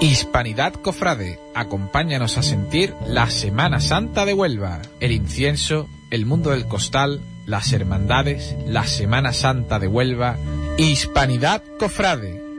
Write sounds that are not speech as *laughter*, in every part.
Hispanidad Cofrade, acompáñanos a sentir la Semana Santa de Huelva, el incienso, el mundo del costal, las hermandades, la Semana Santa de Huelva, Hispanidad Cofrade.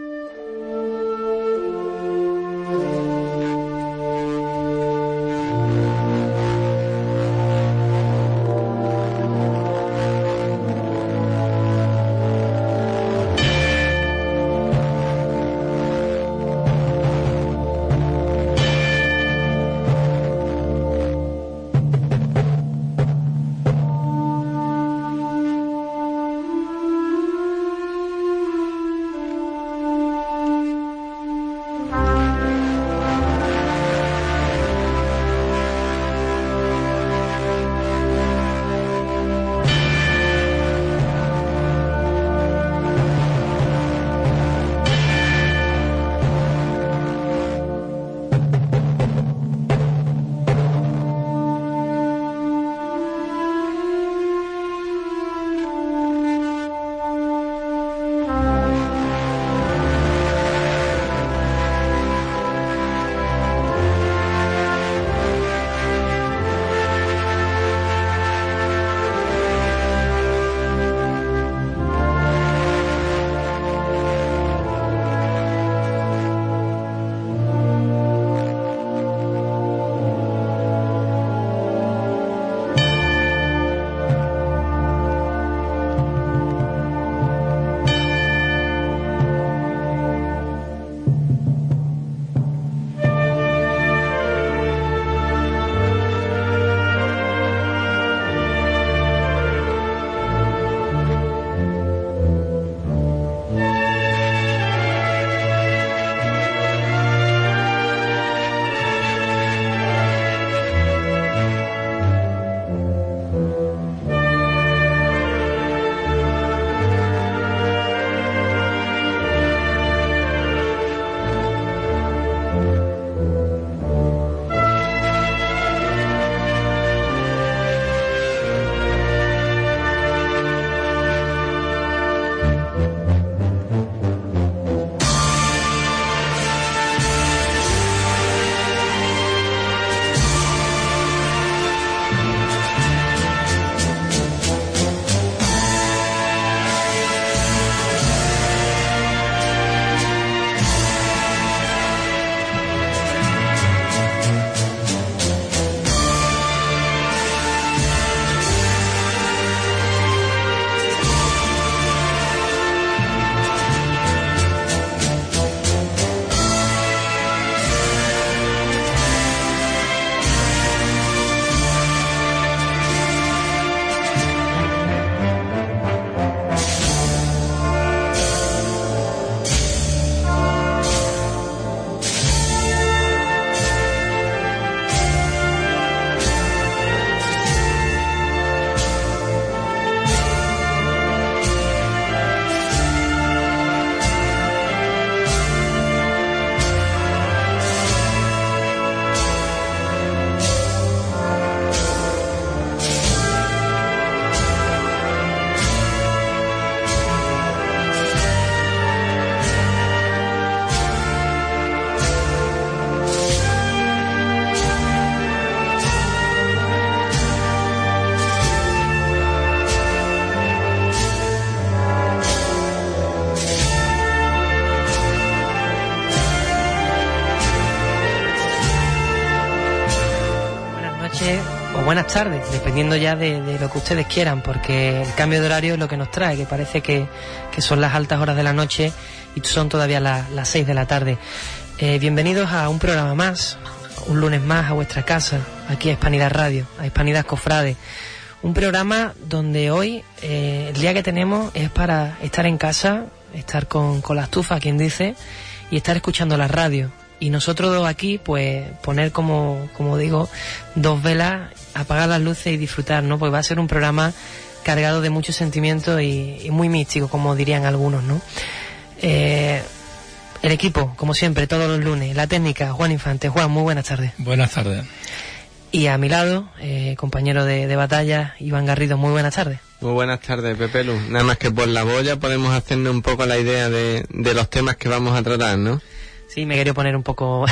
Buenas tardes, dependiendo ya de, lo que ustedes quieran, porque el cambio de horario es lo que nos trae, que parece que, son las altas horas de la noche y son todavía las seis de la tarde. Eh, bienvenidos a un programa más, un lunes más a vuestra casa, aquí a Hispanidad Radio, a Hispanidad Cofrade. Un programa donde hoy eh, el día que tenemos es para estar en casa, estar con, con la estufa, quien dice, y estar escuchando la radio. Y nosotros aquí, pues, poner como, como digo, dos velas apagar las luces y disfrutar, ¿no? Porque va a ser un programa cargado de mucho sentimiento y, muy místico, como dirían algunos, ¿no? Eh, el equipo, como siempre, todos los lunes. La técnica, Juan Infante. Juan, muy buenas tardes. Buenas tardes. Y a mi lado, eh, compañero de, batalla, Iván Garrido. Muy buenas tardes. Muy buenas tardes, Pepe Lu. Nada más que por la boya podemos hacernos un poco la idea de, de los temas que vamos a tratar, ¿no? Sí, me quería poner un poco,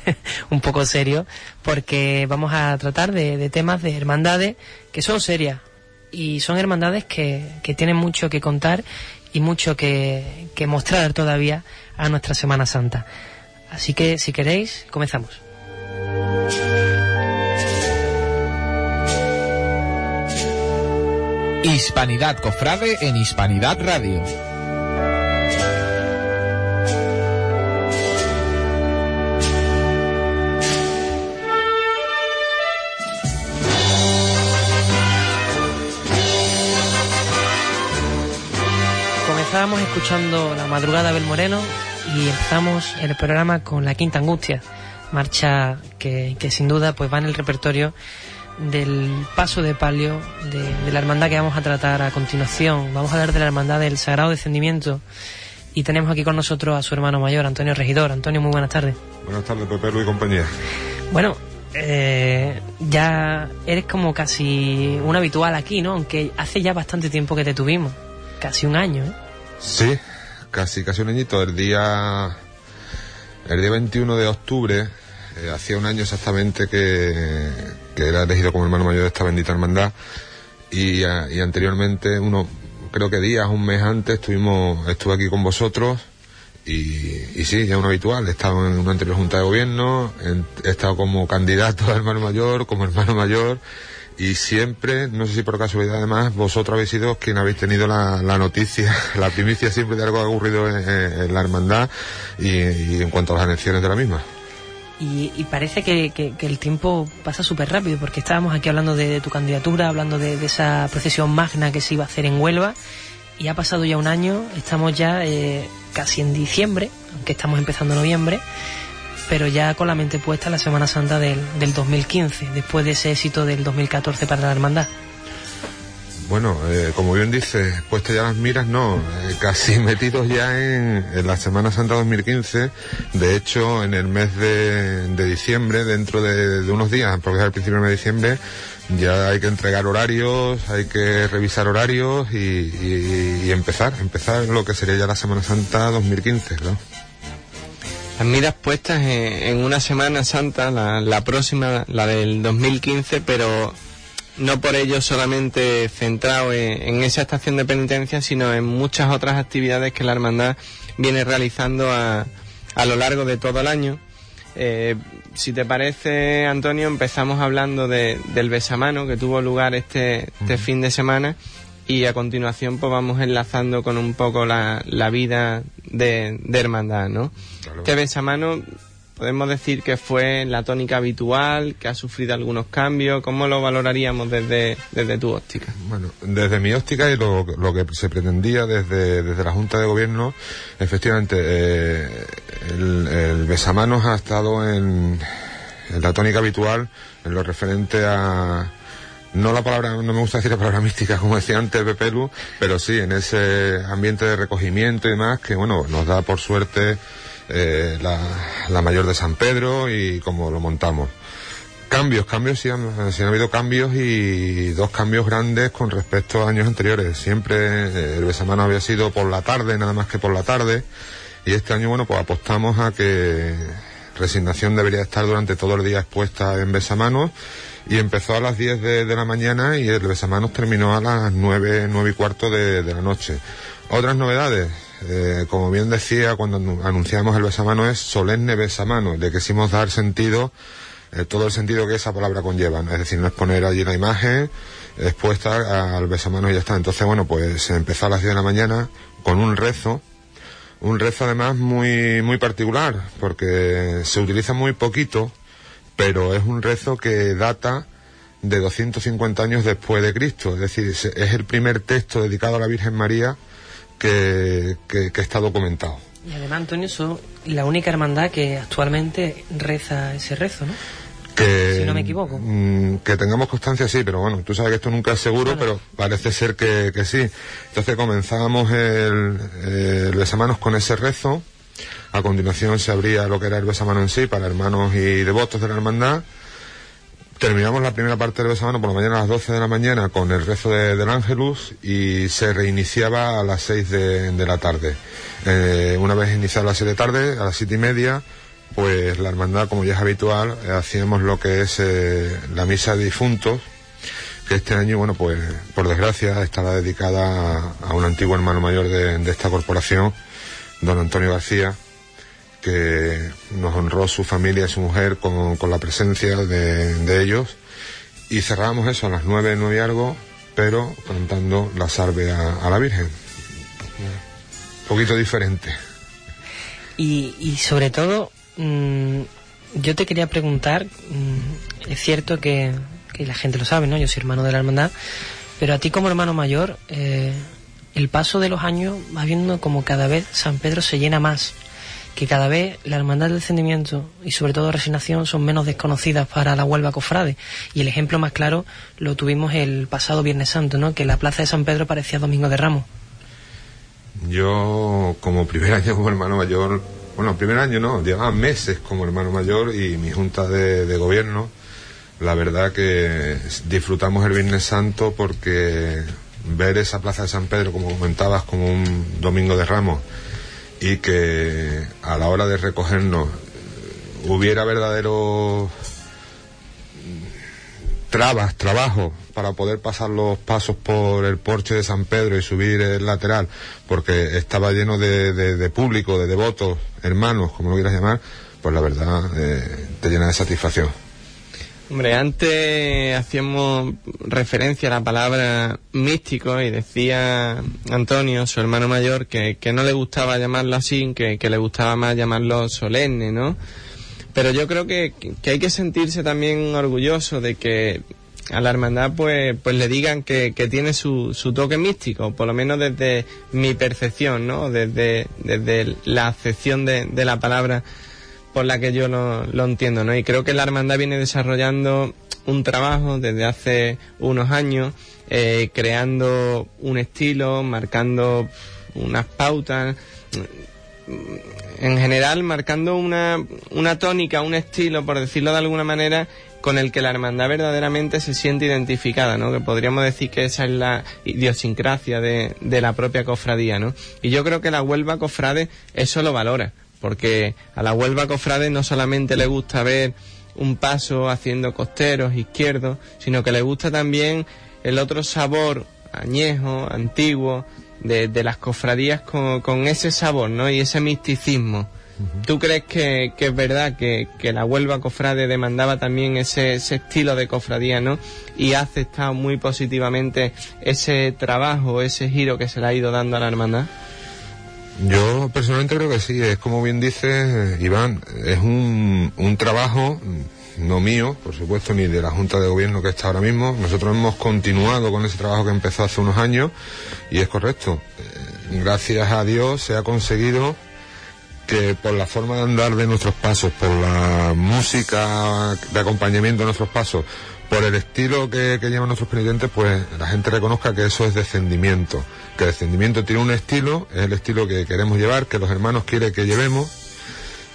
*laughs* un poco serio, porque vamos a tratar de, temas de hermandades que son serias y son hermandades que, que tienen mucho que contar y mucho que, que mostrar todavía a nuestra Semana Santa. Así que, si queréis, comenzamos. Hispanidad Cofrade en Hispanidad Radio. Estábamos escuchando La Madrugada del Moreno y empezamos el programa con La Quinta Angustia, marcha que, sin duda pues va en el repertorio del paso de palio de, la hermandad que vamos a tratar a continuación. Vamos a hablar de la hermandad del Sagrado Descendimiento y tenemos aquí con nosotros a su hermano mayor, Antonio Regidor. Antonio, muy buenas tardes. Buenas tardes, Pepe Luis y compañía. Bueno, eh, ya eres como casi un habitual aquí, ¿no? Aunque hace ya bastante tiempo que te tuvimos, casi un año, ¿eh? Sí, casi, casi un añito. El día, el día 21 de octubre, eh, hacía un año exactamente que, era elegido como hermano mayor de esta bendita hermandad. Y, y anteriormente, uno, creo que días, un mes antes, estuvimos, estuve aquí con vosotros. Y, y sí, ya un habitual. He estado en una anterior junta de gobierno, he estado como candidato *laughs* a hermano mayor, como hermano mayor y siempre, no sé si por casualidad además, vosotros habéis sido quien habéis tenido la, noticia, *laughs* la primicia siempre de algo que ocurrido en, la hermandad y, en cuanto a las elecciones de la misma. Y, parece que, el tiempo pasa súper rápido, porque estábamos aquí hablando de, tu candidatura, hablando de, esa procesión magna que se iba a hacer en Huelva, y ha pasado ya un año, estamos ya eh, casi en diciembre, aunque estamos empezando noviembre, pero ya con la mente puesta en la Semana Santa del, del 2015, después de ese éxito del 2014 para la hermandad. Bueno, eh, como bien dice, puesto ya las miras, no, eh, casi *laughs* metidos ya en, la Semana Santa 2015. De hecho, en el mes de, diciembre, dentro de, unos días, porque es el principio de diciembre, ya hay que entregar horarios, hay que revisar horarios y, empezar, empezar lo que sería ya la Semana Santa 2015, ¿no? Las miras puestas en, una Semana Santa, la, próxima, la del 2015, pero no por ello solamente centrado en, esa estación de penitencia, sino en muchas otras actividades que la hermandad viene realizando a, a lo largo de todo el año. Eh, si te parece, Antonio, empezamos hablando del besamano que tuvo lugar este, este fin de semana y a continuación pues vamos enlazando con un poco la, la vida de, de hermandad, ¿no? Este besamano podemos decir que fue la tónica habitual, que ha sufrido algunos cambios. ¿Cómo lo valoraríamos desde, desde tu óptica? Bueno, desde mi óptica y lo, lo que se pretendía desde, desde la Junta de Gobierno, efectivamente, eh, el, el besamanos ha estado en, en la tónica habitual en lo referente a no la palabra, no me gusta decir la palabra *laughs* mística, como decía antes Pepelu, pero sí en ese ambiente de recogimiento y demás, que bueno, nos da por suerte eh, la, mayor de San Pedro y como lo montamos. Cambios, cambios, sí han, habido cambios y dos cambios grandes con respecto a años anteriores. Siempre eh, el besamano había sido por la tarde, nada más que por la tarde, y este año, bueno, pues apostamos a que resignación debería estar durante todo el día expuesta en besamanos y empezó a las 10 de, la mañana y el besamanos terminó a las 9, 9 y cuarto de, la noche. Otras novedades, eh, como bien decía cuando anunciamos el besamanos es solemne besamanos, le quisimos dar sentido, eh, todo el sentido que esa palabra conlleva, es decir, no es poner allí la imagen expuesta al besamanos y ya está. Entonces, bueno, pues se empezó a las 10 de la mañana con un rezo, un rezo además muy, muy particular, porque se utiliza muy poquito, pero es un rezo que data de 250 años después de Cristo, es decir, es el primer texto dedicado a la Virgen María que, está documentado. Y además, Antonio, son la única hermandad que actualmente reza ese rezo, ¿no? Que, si no me equivoco. Mm, que tengamos constancia, sí, pero bueno, tú sabes que esto nunca es seguro, pero parece ser que, sí. Entonces comenzamos el, el besamanos con ese rezo, a continuación se abría lo que era el besamano en sí para hermanos y devotos de la hermandad. terminamos la primera parte del besamano por la mañana a las 12 de la mañana con el rezo de, del Ángelus y se reiniciaba a las 6 de, de la tarde. Eh, una vez iniciada a las 6 de tarde, a las 7 y media, pues la hermandad, como ya es habitual, eh, hacíamos lo que es eh, la misa de difuntos, que este año, bueno, pues por desgracia estará dedicada a, un antiguo hermano mayor de, de esta corporación, don Antonio García, que nos honró su familia y su mujer con, con la presencia de, de, ellos y cerramos eso a las nueve, nueve y algo, pero cantando la salve a, a la Virgen. Un poquito diferente. Y, y sobre todo, mmm, yo te quería preguntar, mmm, es cierto que, que, la gente lo sabe, ¿no? Yo soy hermano de la hermandad, pero a ti como hermano mayor, eh, el paso de los años va viendo como cada vez San Pedro se llena más que cada vez la hermandad del descendimiento y sobre todo resignación son menos desconocidas para la Huelva Cofrade. Y el ejemplo más claro lo tuvimos el pasado Viernes Santo, ¿no? que la plaza de San Pedro parecía Domingo de Ramos. Yo, como primer año como hermano mayor, bueno, primer año no, llevaba meses como hermano mayor y mi junta de, de gobierno, la verdad que disfrutamos el Viernes Santo porque ver esa plaza de San Pedro, como comentabas, como un Domingo de Ramos, y que a la hora de recogernos hubiera verdaderos trabas, trabajo para poder pasar los pasos por el porche de San Pedro y subir el lateral, porque estaba lleno de, de, público, de devotos, hermanos, como lo quieras llamar, pues la verdad eh, te llena de satisfacción. Hombre, antes hacíamos referencia a la palabra místico y decía Antonio, su hermano mayor, que, que no le gustaba llamarlo así, que, que, le gustaba más llamarlo solemne, ¿no? Pero yo creo que, que hay que sentirse también orgulloso de que a la hermandad pues, pues le digan que, que tiene su, su toque místico, por lo menos desde mi percepción, ¿no? Desde, desde la acepción de, de la palabra por la que yo lo, lo, entiendo, ¿no? Y creo que la hermandad viene desarrollando un trabajo desde hace unos años, eh, creando un estilo, marcando unas pautas, en general marcando una, una tónica, un estilo, por decirlo de alguna manera, con el que la hermandad verdaderamente se siente identificada, ¿no? Que podríamos decir que esa es la idiosincrasia de, de la propia cofradía, ¿no? Y yo creo que la Huelva Cofrade eso lo valora porque a la Huelva Cofrade no solamente le gusta ver un paso haciendo costeros izquierdos, sino que le gusta también el otro sabor añejo, antiguo, de, de las cofradías con, con, ese sabor, ¿no? Y ese misticismo. ¿Tú crees que, es verdad que, la Huelva Cofrade demandaba también ese, ese, estilo de cofradía, ¿no? Y ha aceptado muy positivamente ese trabajo, ese giro que se le ha ido dando a la hermandad? Yo personalmente creo que sí, es como bien dice Iván, es un, trabajo no mío, por supuesto, ni de la Junta de Gobierno que está ahora mismo. Nosotros hemos continuado con ese trabajo que empezó hace unos años y es correcto. Eh, gracias a Dios se ha conseguido que por la forma de andar de nuestros pasos, por la música de acompañamiento de nuestros pasos, por el estilo que, llevan nuestros penitentes, pues la gente reconozca que eso es descendimiento. Que el descendimiento tiene un estilo, es el estilo que queremos llevar, que los hermanos quieren que llevemos.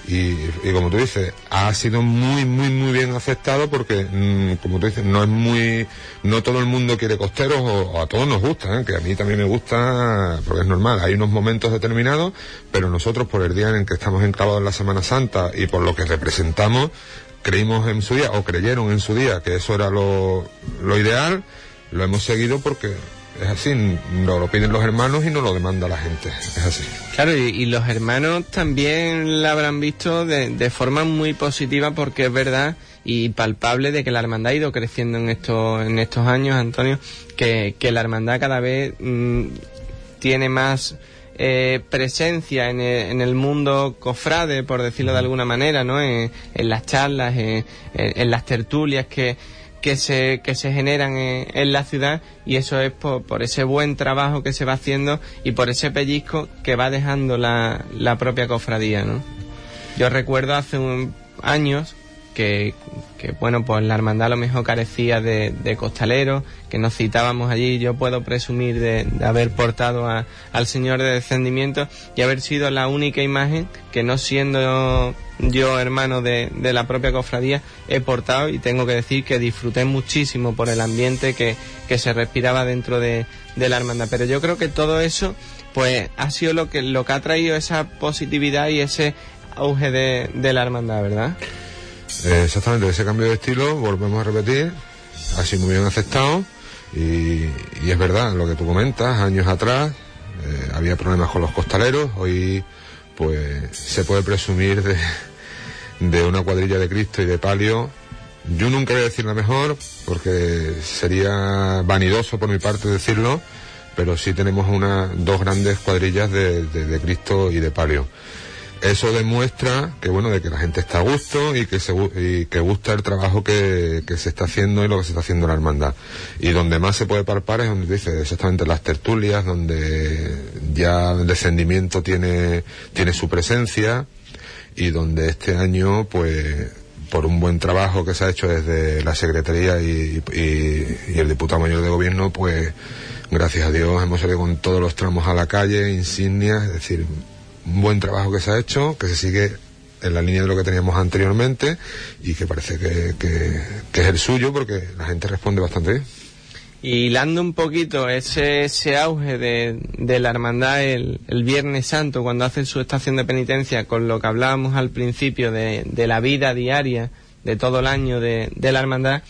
Y, y, como tú dices, ha sido muy, muy, muy bien aceptado porque, mmm, como tú dices, no es muy, no todo el mundo quiere costeros o, o a todos nos gusta, ¿eh? que a mí también me gusta porque es normal, hay unos momentos determinados, pero nosotros por el día en el que estamos enclavados en la Semana Santa y por lo que representamos, creímos en su día o creyeron en su día que eso era lo, lo ideal, lo hemos seguido porque es así, no lo piden los hermanos y no lo demanda la gente, es así. Claro, y, y los hermanos también la habrán visto de, de, forma muy positiva porque es verdad y palpable de que la hermandad ha ido creciendo en estos, en estos años, Antonio, que, que la hermandad cada vez mmm, tiene más eh, presencia en el, en el, mundo cofrade, por decirlo de alguna manera, ¿no? En, en las charlas, en, en, las tertulias que, que se, que se generan en, en, la ciudad y eso es por, por, ese buen trabajo que se va haciendo y por ese pellizco que va dejando la, la propia cofradía, ¿no? Yo recuerdo hace un, años que, bueno, pues la hermandad a lo mejor carecía de, de costaleros, que nos citábamos allí. Yo puedo presumir de, haber portado a, al Señor de descendimiento y haber sido la única imagen que no siendo yo hermano de, de, la propia cofradía he portado y tengo que decir que disfruté muchísimo por el ambiente que, se respiraba dentro de, de, la hermandad. Pero yo creo que todo eso pues ha sido lo que, lo que ha traído esa positividad y ese auge de, de la hermandad, ¿verdad? Eh, exactamente, ese cambio de estilo, volvemos a repetir, ha sido muy bien aceptado y, es verdad lo que tú comentas, años atrás eh, había problemas con los costaleros, hoy pues se puede presumir de, de una cuadrilla de Cristo y de palio. Yo nunca voy a decir la mejor, porque sería vanidoso por mi parte decirlo, pero sí tenemos una, dos grandes cuadrillas de, de Cristo y de palio eso demuestra que bueno de que la gente está a gusto y que se y que gusta el trabajo que, que, se está haciendo y lo que se está haciendo en la hermandad. Y donde más se puede palpar es donde dice exactamente las tertulias donde ya el descendimiento tiene tiene su presencia y donde este año pues por un buen trabajo que se ha hecho desde la secretaría y, y, y el diputado mayor de gobierno pues gracias a Dios hemos salido con todos los tramos a la calle insignias es decir un buen trabajo que se ha hecho, que se sigue en la línea de lo que teníamos anteriormente y que parece que, que, es el suyo porque la gente responde bastante bien. Y hilando un poquito ese, ese auge de, de la hermandad el, el, Viernes Santo, cuando hacen su estación de penitencia, con lo que hablábamos al principio de, de la vida diaria de todo el año de, de la hermandad,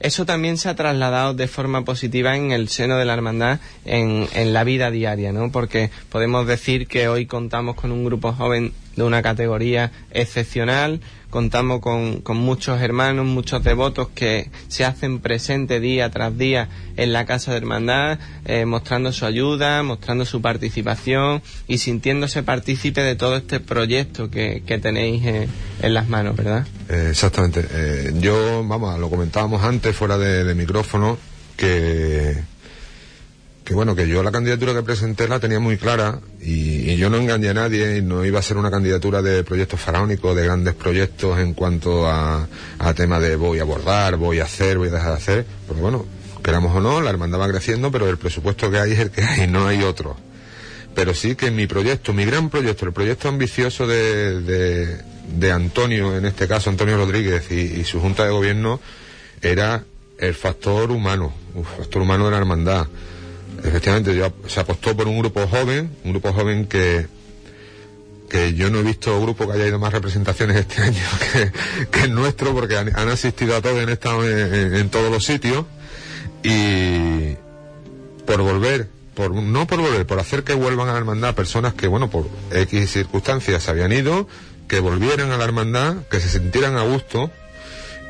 eso también se ha trasladado de forma positiva en el seno de la hermandad en, en, la vida diaria, ¿no? Porque podemos decir que hoy contamos con un grupo joven de una categoría excepcional, contamos con, con muchos hermanos, muchos devotos que se hacen presente día tras día en la casa de hermandad, eh, mostrando su ayuda, mostrando su participación y sintiéndose partícipe de todo este proyecto que, que tenéis en, las manos, ¿verdad? Eh, exactamente. Eh, yo, vamos, lo comentábamos antes fuera de micrófono, que que bueno, que yo la candidatura que presenté la tenía muy clara y, yo no engañé a nadie y no iba a ser una candidatura de proyectos faraónicos, de grandes proyectos en cuanto a, a tema de voy a abordar, voy a hacer, voy a dejar de hacer, porque bueno, queramos o no, la hermandad va creciendo, pero el presupuesto que hay es el que hay, no hay otro. Pero sí que mi proyecto, mi gran proyecto, el proyecto ambicioso de, de, de Antonio, en este caso Antonio Rodríguez y, y su junta de gobierno, era el factor humano, el factor humano de la hermandad efectivamente yo, se apostó por un grupo joven, un grupo joven que que yo no he visto grupo que haya ido más representaciones este *laughs* año que, el nuestro porque han, asistido a todos, en, en, en, todos los sitios. Y por volver, por no por volver, por hacer que vuelvan a la hermandad personas que bueno por X circunstancias se habían ido, que volvieran a la hermandad, que se sintieran a gusto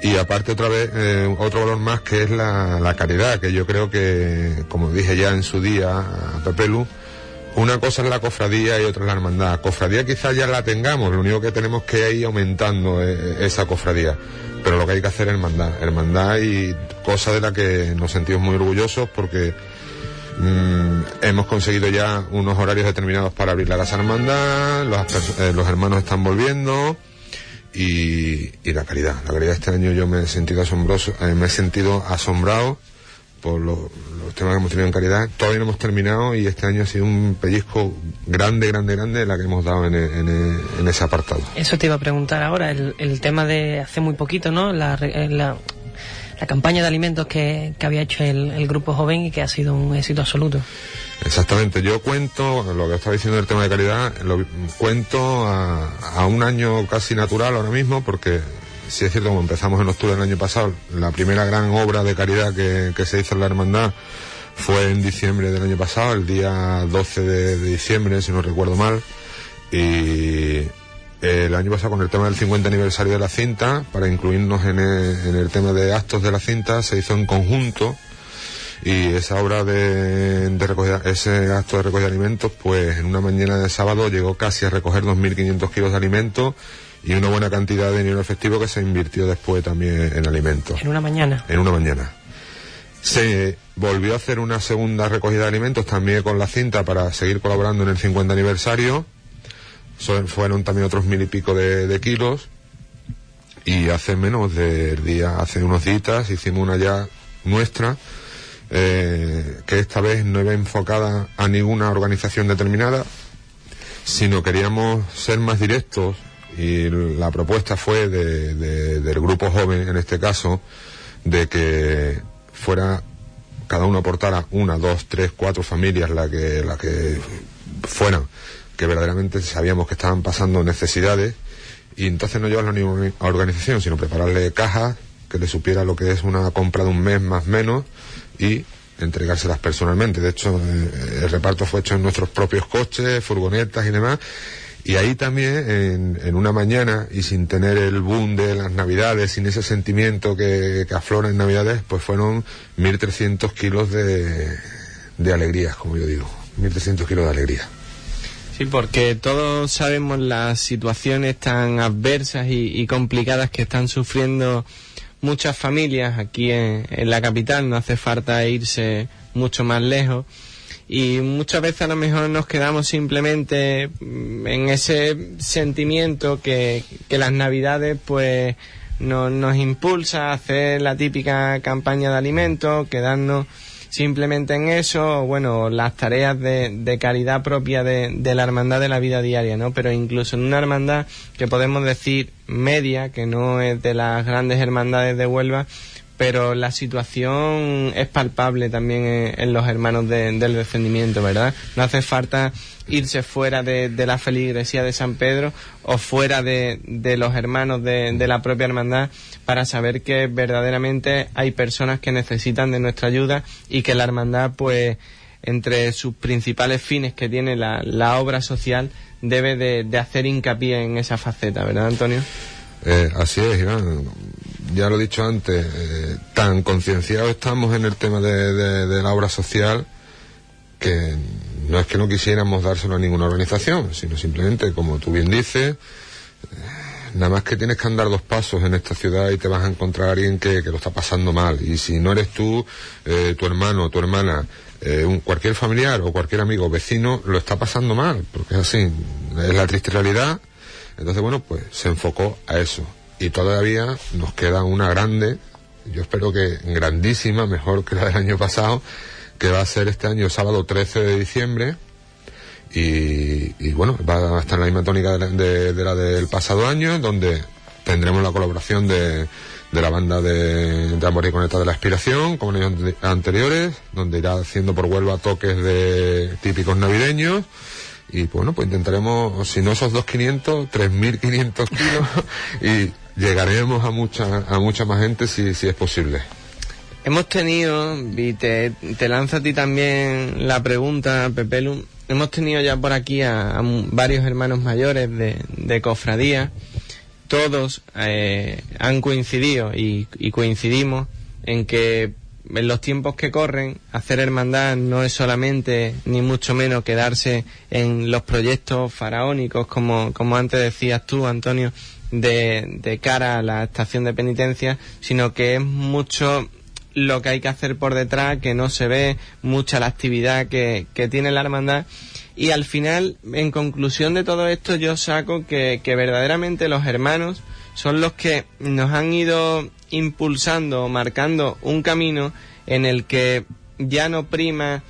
y aparte otra vez eh, otro valor más que es la, la, caridad que yo creo que como dije ya en su día a Pepelu una cosa es la cofradía y otra es la hermandad. Cofradía quizás ya la tengamos lo único que tenemos que ir aumentando eh, esa cofradía. Pero lo que hay que hacer es hermandad. Hermandad y cosa de la que nos sentimos muy orgullosos porque mmm, hemos conseguido ya unos horarios determinados para abrir la casa hermandad los, eh, los hermanos están volviendo y, y, la calidad. La calidad este año yo me he sentido asombroso, eh, me he sentido asombrado por lo, los temas que hemos tenido en calidad. Todavía no hemos terminado y este año ha sido un pellizco grande, grande, grande la que hemos dado en, en, en ese apartado. Eso te iba a preguntar ahora, el, tema de hace muy poquito, ¿no? La, la, la campaña de alimentos que, que había hecho el, el, grupo joven y que ha sido un éxito absoluto. Exactamente, yo cuento, lo que estaba diciendo del tema de calidad, lo cuento a, a un año casi natural ahora mismo, porque si es cierto, como empezamos en octubre del año pasado, la primera gran obra de caridad que, que se hizo en la hermandad fue en diciembre del año pasado, el día 12 de, de diciembre, si no recuerdo mal, y el año pasado con el tema del 50 aniversario de la cinta, para incluirnos en el, en el tema de actos de la cinta, se hizo en conjunto y esa obra de, de recogida, ese acto de recogida de alimentos, pues en una mañana de sábado llegó casi a recoger 2.500 kilos de alimentos y una buena cantidad de dinero efectivo que se invirtió después también en alimentos. En una mañana. En una mañana. Se volvió a hacer una segunda recogida de alimentos también con la cinta para seguir colaborando en el 50 aniversario. Fueron también otros mil y pico de, de kilos. Y hace menos del día, hace unos días, hicimos una ya nuestra, eh, que esta vez no iba enfocada a ninguna organización determinada, sino queríamos ser más directos y la propuesta fue del grupo joven, en este caso, de que fuera cada uno aportara una, dos, tres, cuatro familias la que, la que fueran, que verdaderamente sabíamos que estaban pasando necesidades y entonces no llevarlo a ninguna organización, sino prepararle cajas que le supiera lo que es una compra de un mes más menos y entregárselas personalmente. De hecho, eh, el reparto fue hecho en nuestros propios coches, furgonetas y demás. Y ahí también, en, una mañana, y sin tener el boom de las Navidades, sin ese sentimiento que, aflora en Navidades, pues fueron 1.300 kilos de, de alegrías, como yo digo. 1.300 kilos de alegría. Sí, porque todos sabemos las situaciones tan adversas y, complicadas que están sufriendo muchas familias aquí en, la capital. No hace falta irse mucho más lejos y muchas veces a lo mejor nos quedamos simplemente mm, en ese sentimiento que, que las navidades pues nos impulsa a hacer la típica campaña de alimentos, quedarnos simplemente en eso, bueno, las tareas de, de caridad propia de, de, la hermandad de la vida diaria, ¿no? Pero incluso en una hermandad que podemos decir media, que no es de las grandes hermandades de Huelva, pero la situación es palpable también en, los hermanos del defendimiento, ¿verdad? No hace falta irse fuera de, la feligresía de San Pedro o fuera de, los hermanos de, la propia hermandad para saber que verdaderamente hay personas que necesitan de nuestra ayuda y que la hermandad, pues, entre sus principales fines que tiene la, la obra social, debe de, hacer hincapié en esa faceta, ¿verdad, Antonio? Eh, así es, Iván ya lo he dicho antes, eh, tan concienciados estamos en el tema de, la obra social que no es que no quisiéramos dárselo a ninguna organización, sino simplemente, como tú bien dices, eh, nada más que tienes que andar dos pasos en esta ciudad y te vas a encontrar a alguien que, lo está pasando mal. Y si no eres tú, eh, tu hermano, tu hermana, un, cualquier familiar o cualquier amigo, vecino, lo está pasando mal, porque es así, es la triste realidad. Entonces, bueno, pues se enfocó a eso y todavía nos queda una grande, yo espero que grandísima, mejor que la del año pasado, que va a ser este año sábado 13 de diciembre. Y, bueno, va a estar en la misma tónica de la, del pasado año, donde tendremos la colaboración de, de la banda de, de Amor y Conecta de la Aspiración, como en años anteriores, donde irá haciendo por Huelva toques de típicos navideños y bueno, pues intentaremos, si no esos 2.500, 3.500 kilos *laughs* y llegaremos a mucha, a mucha más gente si, si es posible. Hemos tenido, y te, te lanzo a ti también la pregunta, Pepelu, hemos tenido ya por aquí a, varios hermanos mayores de, de cofradía, todos eh, han coincidido y, y coincidimos en que en los tiempos que corren, hacer hermandad no es solamente, ni mucho menos, quedarse en los proyectos faraónicos, como, como antes decías tú, Antonio, de, de cara a la estación de penitencia, sino que es mucho lo que hay que hacer por detrás, que no se ve, mucha la actividad que, que tiene la hermandad. Y al final, en conclusión de todo esto, yo saco que, que verdaderamente los hermanos son los que nos han ido impulsando, marcando un camino en el que ya no prima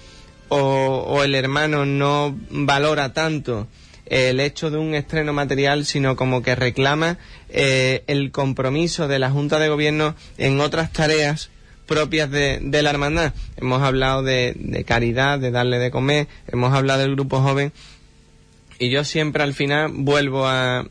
o, o el hermano no valora tanto el hecho de un estreno material, sino como que reclama eh, el compromiso de la Junta de Gobierno en otras tareas propias de, de la hermandad. Hemos hablado de, caridad, de darle de comer, hemos hablado del grupo joven y yo siempre al final vuelvo a,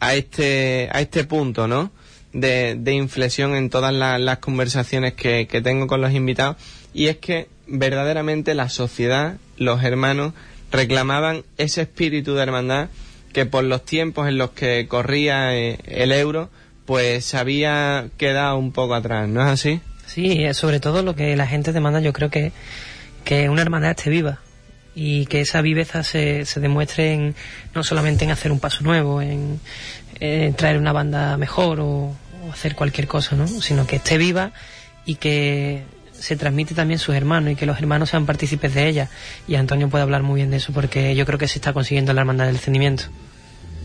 a, este, a este punto, ¿no? De, inflexión en todas las conversaciones que, que tengo con los invitados y es que verdaderamente la sociedad, los hermanos, reclamaban ese espíritu de hermandad que por los tiempos en los que corría eh, el euro, pues se había quedado un poco atrás, ¿no es así? Sí, sobre todo lo que la gente demanda yo creo que, que una hermandad esté viva y que esa viveza se, se demuestre en, no solamente en hacer un paso nuevo, en, traer una banda mejor o, hacer cualquier cosa, ¿no? sino que esté viva y que se transmite también sus hermanos y que los hermanos sean partícipes de ella. Y Antonio puede hablar muy bien de eso porque yo creo que se está consiguiendo la hermandad del descendimiento.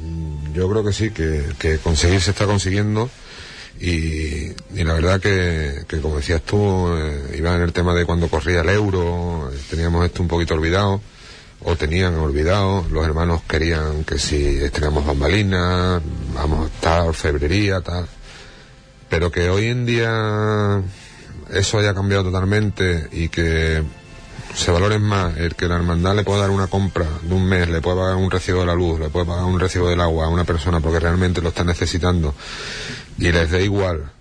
Mm, yo creo que sí, que, conseguir se está consiguiendo. Y, la verdad que, como decías tú, eh, iba en el tema de cuando corría el euro, eh, teníamos esto un poquito olvidado, o tenían olvidado, los hermanos querían que si estrenamos bambalinas, vamos a estar febrería, tal. Pero que hoy en día eso haya cambiado totalmente y que se valoren más el que la hermandad le pueda dar una compra de un mes, le pueda pagar un recibo de la luz, le pueda pagar un recibo del agua a una persona porque realmente lo está necesitando y les dé igual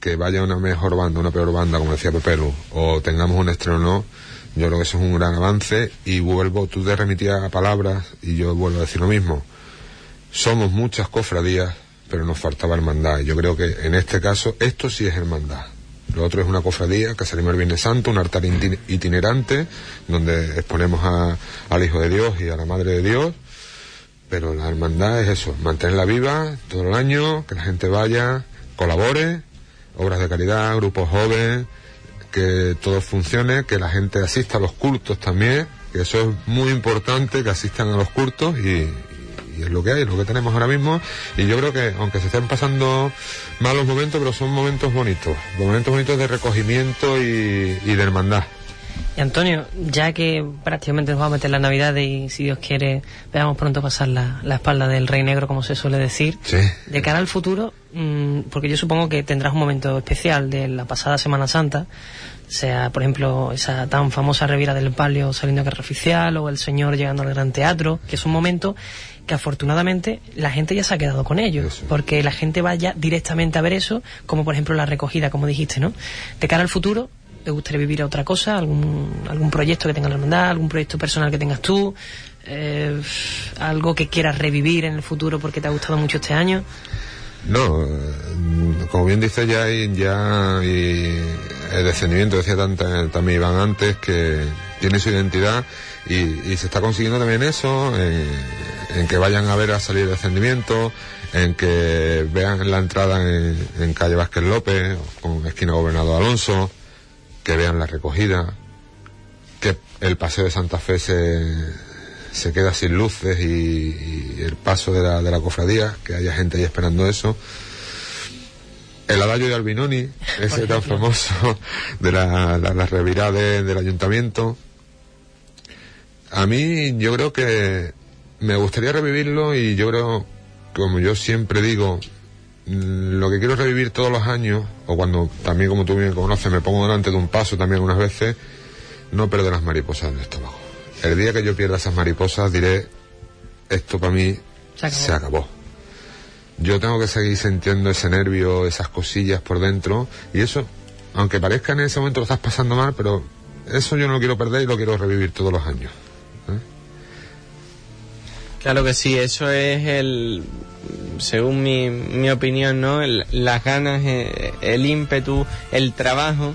que vaya una mejor banda, una peor banda, como decía Pepelu, o tengamos un estreno no, yo creo que eso es un gran avance y vuelvo, tú te remitías a palabras y yo vuelvo a decir lo mismo. Somos muchas cofradías, pero nos faltaba hermandad. Yo creo que en este caso esto sí es hermandad. Lo otro es una cofradía que salimos el Viernes Santo, un altar itinerante, donde exponemos a, al Hijo de Dios y a la Madre de Dios. Pero la hermandad es eso, mantenerla viva todo el año, que la gente vaya, colabore, obras de caridad, grupos jóvenes, que todo funcione, que la gente asista a los cultos también, que eso es muy importante, que asistan a los cultos y, es lo que hay, es lo que tenemos ahora mismo. Y yo creo que, aunque se estén pasando malos momentos, pero son momentos bonitos, momentos bonitos de recogimiento y, de hermandad. Y Antonio, ya que prácticamente nos vamos a meter la Navidad y si Dios quiere veamos pronto pasar la, la espalda del Rey Negro, como se suele decir, de cara al futuro, mm, porque yo supongo que tendrás un momento especial de la pasada Semana Santa, sea por ejemplo esa tan famosa revira del palio saliendo a oficial o el señor llegando al gran teatro, que es un momento que afortunadamente la gente ya se ha quedado con ellos, porque la gente va ya directamente a ver eso, como por ejemplo la recogida, como dijiste, ¿no? De cara al futuro, ¿te gustaría vivir a otra cosa? ¿Algún, algún proyecto que tenga la hermandad? ¿Algún proyecto personal que tengas tú? Eh, ¿Algo que quieras revivir en el futuro porque te ha gustado mucho este año? No, eh, como bien dice ya ya el descendimiento, decía también Iván antes, que tiene su identidad y, se está consiguiendo también eso, en, que vayan a ver a salir el descendimiento, en que vean la entrada en, calle Vázquez López, con esquina Gobernador Alonso, que vean la recogida, que el paseo de Santa Fe se, se queda sin luces y, el paso de la, de la, cofradía, que haya gente ahí esperando eso. El adagio de Albinoni, *laughs* ese tan famoso de la, la, revirada del ayuntamiento. A mí yo creo que me gustaría revivirlo y yo creo, como yo siempre digo, lo que quiero revivir todos los años, o cuando también como tú bien conoces, me pongo delante de un paso también unas veces, no perder las mariposas en el estómago. El día que yo pierda esas mariposas diré, esto para mí se acabó. Yo tengo que seguir sintiendo ese nervio, esas cosillas por dentro, y eso, aunque parezca en ese momento lo estás pasando mal, pero eso yo no lo quiero perder y lo quiero revivir todos los años. ¿eh? Claro que sí, eso es el, según mi, mi opinión, ¿no? las ganas, eh, el ímpetu, el trabajo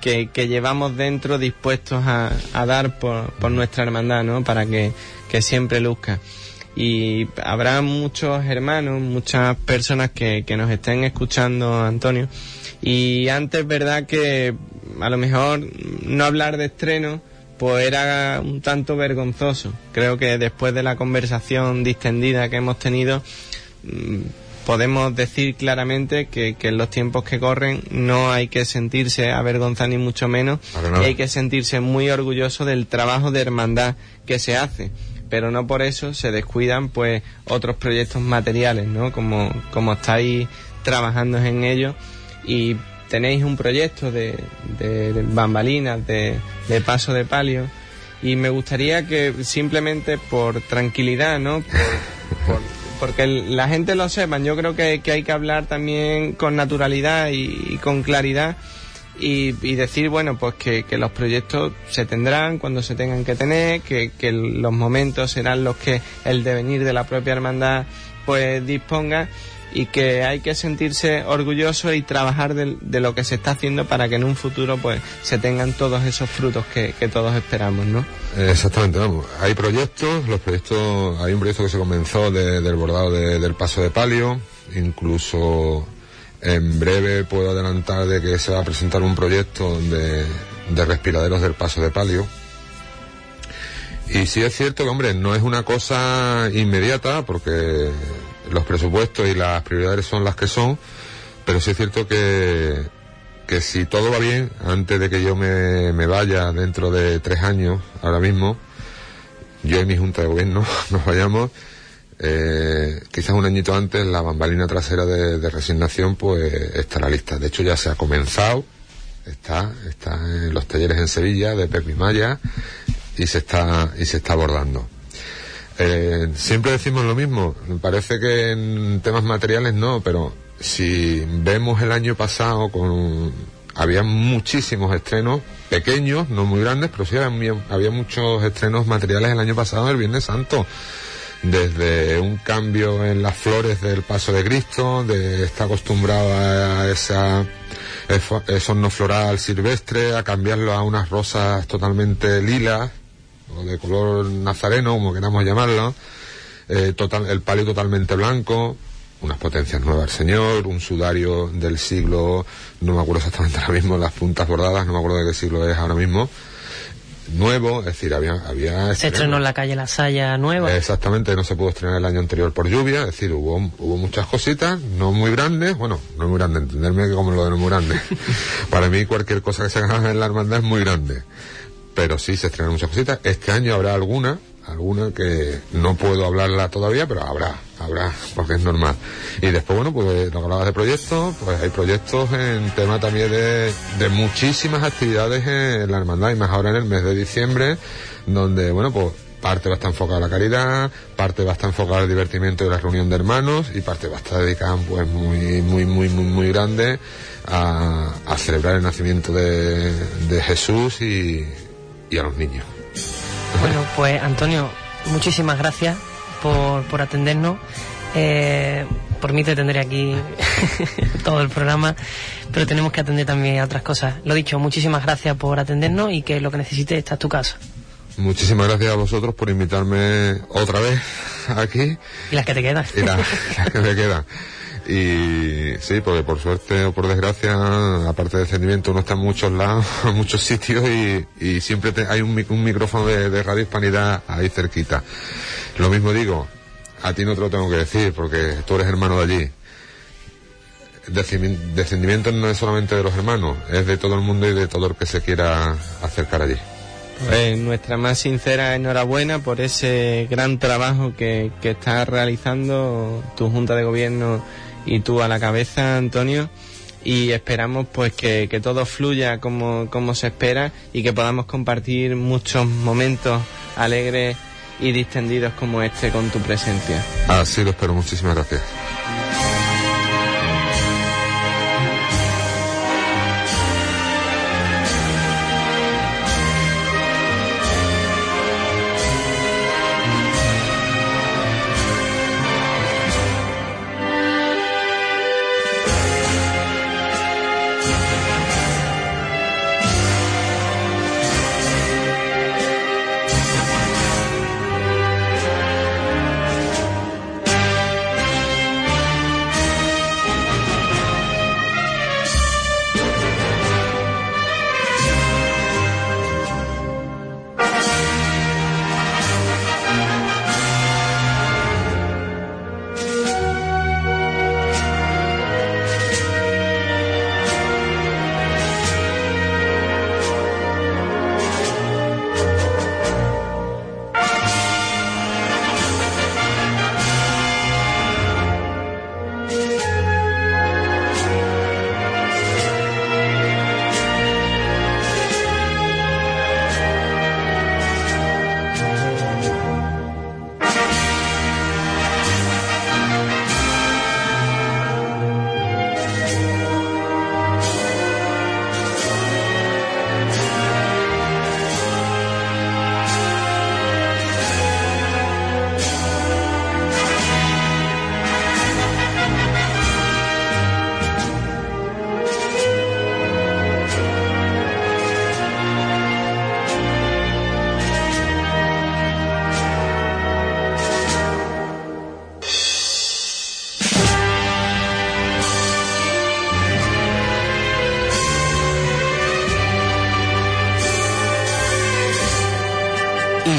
que, llevamos dentro dispuestos a, dar por, nuestra hermandad, ¿no? Para que, siempre luzca. Y habrá muchos hermanos, muchas personas que, que nos estén escuchando, Antonio. Y antes, ¿verdad? Que a lo mejor no hablar de estreno, pues era un tanto vergonzoso. Creo que después de la conversación distendida que hemos tenido, podemos decir claramente que, en los tiempos que corren no hay que sentirse avergonzado ni mucho menos, hay que sentirse muy orgulloso del trabajo de hermandad que se hace. Pero no por eso se descuidan pues otros proyectos materiales, ¿no? Como, como estáis trabajando en ello. Y tenéis un proyecto de, de, bambalinas, de, de, paso de palio. Y me gustaría que simplemente por tranquilidad, ¿no? por porque la gente lo sepa. Yo creo que, hay que hablar también con naturalidad y, con claridad y, decir, bueno, pues que, los proyectos se tendrán cuando se tengan que tener, que, que los momentos serán los que el devenir de la propia hermandad pues disponga y que hay que sentirse orgulloso y trabajar de, lo que se está haciendo para que en un futuro pues se tengan todos esos frutos que, todos esperamos, ¿no? Exactamente, vamos. Hay proyectos, los proyectos, hay un proyecto que se comenzó del bordado del paso de palio, incluso en breve puedo adelantar de que se va a presentar un proyecto de, de respiraderos del paso de palio. Y sí es cierto que, hombre, no es una cosa inmediata, porque los presupuestos y las prioridades son las que son, pero sí es cierto que, que si todo va bien, antes de que yo me, me vaya dentro de tres años, ahora mismo, yo y mi junta de gobierno *laughs* nos vayamos. Eh, quizás un añito antes la bambalina trasera de, resignación pues estará lista. De hecho ya se ha comenzado, está, está en los talleres en Sevilla de Pepi Maya y se está, y se está abordando. Eh, siempre decimos lo mismo, parece que en temas materiales no, pero si vemos el año pasado con había muchísimos estrenos pequeños, no muy grandes, pero sí había, había muchos estrenos materiales el año pasado, el Viernes Santo. Desde un cambio en las flores del paso de Cristo, de estar acostumbrado a esa no floral silvestre, a cambiarlo a unas rosas totalmente lilas, o de color nazareno, como queramos llamarlo, eh, total, el palio totalmente blanco, unas potencias nuevas al Señor, un sudario del siglo, no me acuerdo exactamente ahora mismo, las puntas bordadas, no me acuerdo de qué siglo es ahora mismo, nuevo, es decir, había... había se estrenó en la calle La Saya nueva. Exactamente, no se pudo estrenar el año anterior por lluvia, es decir, hubo, hubo muchas cositas, no muy grandes, bueno, no muy grandes, entenderme que como lo de no muy grande. *laughs* Para mí cualquier cosa que se haga en la hermandad es muy grande. Pero sí se estrenan muchas cositas. Este año habrá alguna, alguna que no puedo hablarla todavía, pero habrá, habrá, porque es normal. Y después, bueno, pues lo que hablabas de proyectos, pues hay proyectos en tema también de, de muchísimas actividades en la hermandad, y más ahora en el mes de diciembre, donde, bueno, pues parte va a estar enfocada a la caridad, parte va a estar enfocada al divertimiento y la reunión de hermanos, y parte va a estar dedicada, pues, muy, muy, muy, muy, muy grande a, a celebrar el nacimiento de, de Jesús y, y a los niños. Bueno, pues Antonio, muchísimas gracias por, por atendernos. Eh, por mí te tendré aquí *laughs* todo el programa, pero tenemos que atender también a otras cosas. Lo dicho, muchísimas gracias por atendernos y que lo que necesites está en tu casa. Muchísimas gracias a vosotros por invitarme otra vez aquí. Y las que te quedan. Y las, que me quedan. *laughs* Y sí, porque por suerte o por desgracia, aparte de descendimiento, uno está en muchos lados, *laughs* en muchos sitios y, siempre hay un, micrófono de, Radio Hispanidad ahí cerquita. Lo mismo digo, a ti no te lo tengo que decir porque tú eres hermano de allí. Descendimiento no es solamente de los hermanos, es de todo el mundo y de todo el que se quiera acercar allí. Pues nuestra más sincera enhorabuena por ese gran trabajo que, que está realizando tu Junta de Gobierno y tú a la cabeza, Antonio. Y esperamos pues que, todo fluya como, como se espera y que podamos compartir muchos momentos alegres y distendidos como este con tu presencia. Así lo espero. Muchísimas gracias.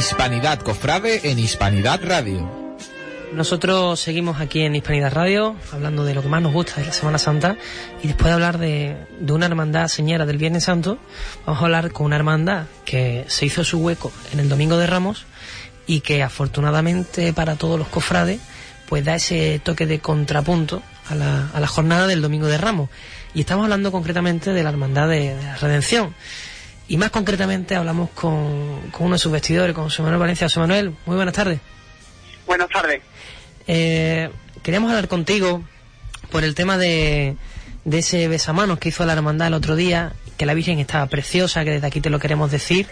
Hispanidad Cofrade en Hispanidad Radio. Nosotros seguimos aquí en Hispanidad Radio hablando de lo que más nos gusta de la Semana Santa y después de hablar de, una hermandad señora del Viernes Santo, vamos a hablar con una hermandad que se hizo su hueco en el Domingo de Ramos y que afortunadamente para todos los cofrades pues da ese toque de contrapunto a la, a la jornada del Domingo de Ramos. Y estamos hablando concretamente de la Hermandad de, la Redención. Y más concretamente hablamos con, con uno de sus vestidores, con José Manuel Valencia. José Manuel, muy buenas tardes. Buenas tardes. Eh, queríamos hablar contigo por el tema de, de ese besamanos que hizo la hermandad el otro día, que la Virgen estaba preciosa, que desde aquí te lo queremos decir,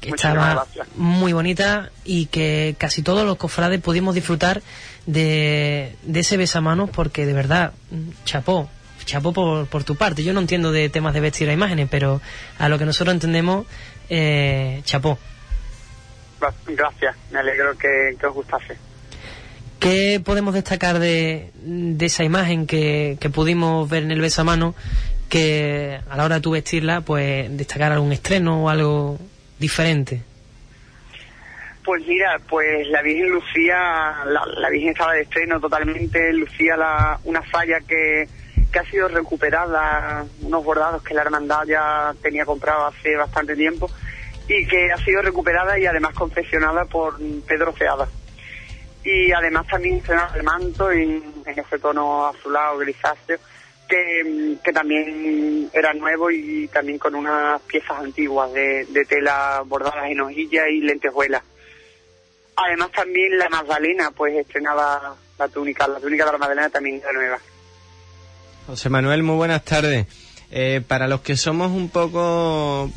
que estaba muy bonita y que casi todos los cofrades pudimos disfrutar de, de ese besamanos porque de verdad, chapó, chapó por, por tu parte. Yo no entiendo de temas de vestir a imágenes, pero a lo que nosotros entendemos, eh, chapó. Gracias, me alegro que, que os gustase. ¿Qué podemos destacar de, de esa imagen que, que, pudimos ver en el besamano que a la hora de tu vestirla, pues destacar algún estreno o algo diferente? Pues mira, pues la Virgen lucía, la, la Virgen estaba de estreno totalmente, lucía la, una falla que, que ha sido recuperada, unos bordados que la hermandad ya tenía comprado hace bastante tiempo y que ha sido recuperada y además confeccionada por Pedro Ceada y además también estrenaba el manto en, ese tono azulado, grisáceo, que, que, también era nuevo y también con unas piezas antiguas de, de tela bordadas en hojilla y lentejuelas. Además también la Magdalena pues estrenaba la túnica, la túnica de la Magdalena también era nueva. José Manuel, muy buenas tardes. Eh, para los que somos un poco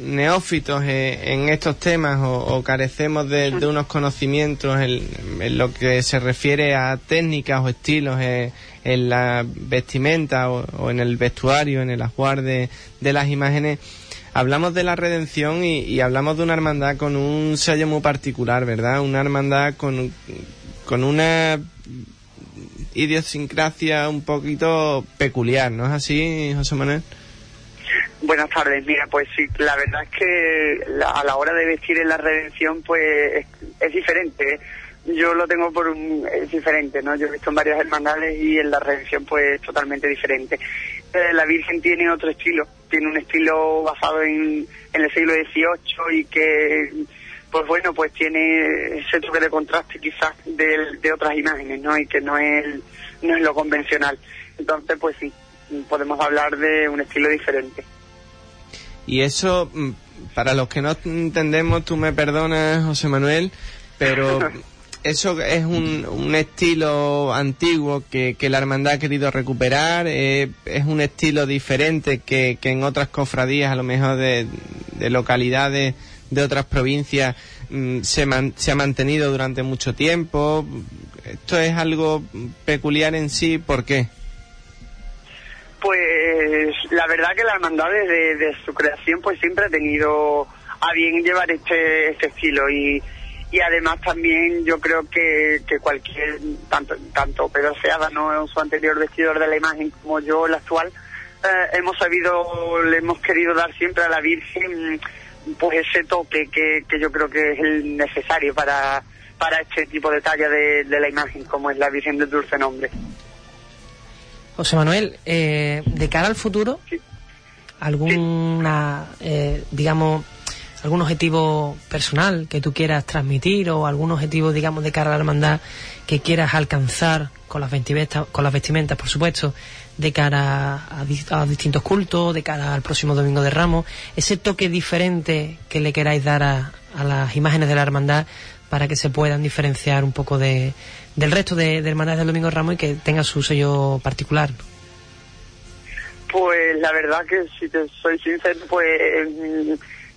neófitos en, estos temas o, carecemos de, unos conocimientos en, lo que se refiere a técnicas o estilos en, la vestimenta o, en el vestuario, en el ajuar de, las imágenes, hablamos de la redención y, hablamos de una hermandad con un sello muy particular, ¿verdad? Una hermandad con, con una idiosincrasia un poquito peculiar, ¿no es así, José Manuel? Buenas tardes, mira, pues sí, la verdad es que a la hora de vestir en la redención, pues es, diferente. Yo lo tengo por un, es diferente, ¿no? Yo he visto en varias hermandades y en la redención, pues es totalmente diferente. Eh, la Virgen tiene otro estilo, tiene un estilo basado en, en el siglo XVIII y que, pues bueno, pues tiene ese toque de contraste quizás de, de otras imágenes, ¿no? Y que no es, no es lo convencional. Entonces, pues sí, podemos hablar de un estilo diferente. Y eso, mm, para los que no entendemos, tú me perdonas, José Manuel, pero *laughs* eso es un, un estilo antiguo que, que, la hermandad ha querido recuperar, eh, es un estilo diferente que, que, en otras cofradías, a lo mejor de, de localidades de otras provincias, mm, se, se ha mantenido durante mucho tiempo. Esto es algo peculiar en sí, ¿por qué? Pues la verdad que la hermandad desde su creación pues siempre ha tenido a bien llevar este, este estilo y, y además también yo creo que, que cualquier, tanto, tanto Pedro Seada, ¿no? su anterior vestidor de la imagen como yo, el actual, eh, hemos sabido, le hemos querido dar siempre a la Virgen pues ese toque que, que yo creo que es el necesario para, para este tipo de talla de, de la imagen como es la Virgen del Dulce Nombre. José Manuel, eh, de cara al futuro, alguna, eh, digamos, algún objetivo personal que tú quieras transmitir o algún objetivo, digamos, de cara a la hermandad que quieras alcanzar con las vestimentas, con las vestimentas, por supuesto, de cara a, a, distintos cultos, de cara al próximo Domingo de Ramos, ese toque diferente que le queráis dar a, a las imágenes de la hermandad para que se puedan diferenciar un poco de, del resto de, de hermandades del Domingo de Ramos y que tenga su sello particular. Pues la verdad que si te soy sincero, pues